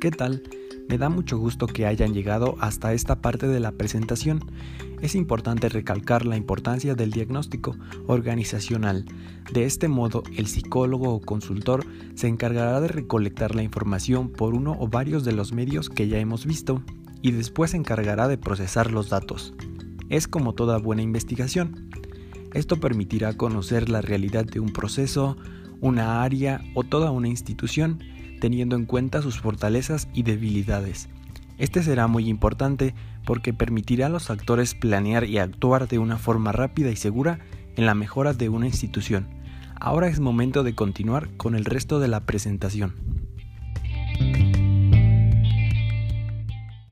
¿Qué tal? Me da mucho gusto que hayan llegado hasta esta parte de la presentación. Es importante recalcar la importancia del diagnóstico organizacional. De este modo, el psicólogo o consultor se encargará de recolectar la información por uno o varios de los medios que ya hemos visto y después se encargará de procesar los datos. Es como toda buena investigación. Esto permitirá conocer la realidad de un proceso, una área o toda una institución teniendo en cuenta sus fortalezas y debilidades. Este será muy importante porque permitirá a los actores planear y actuar de una forma rápida y segura en la mejora de una institución. Ahora es momento de continuar con el resto de la presentación.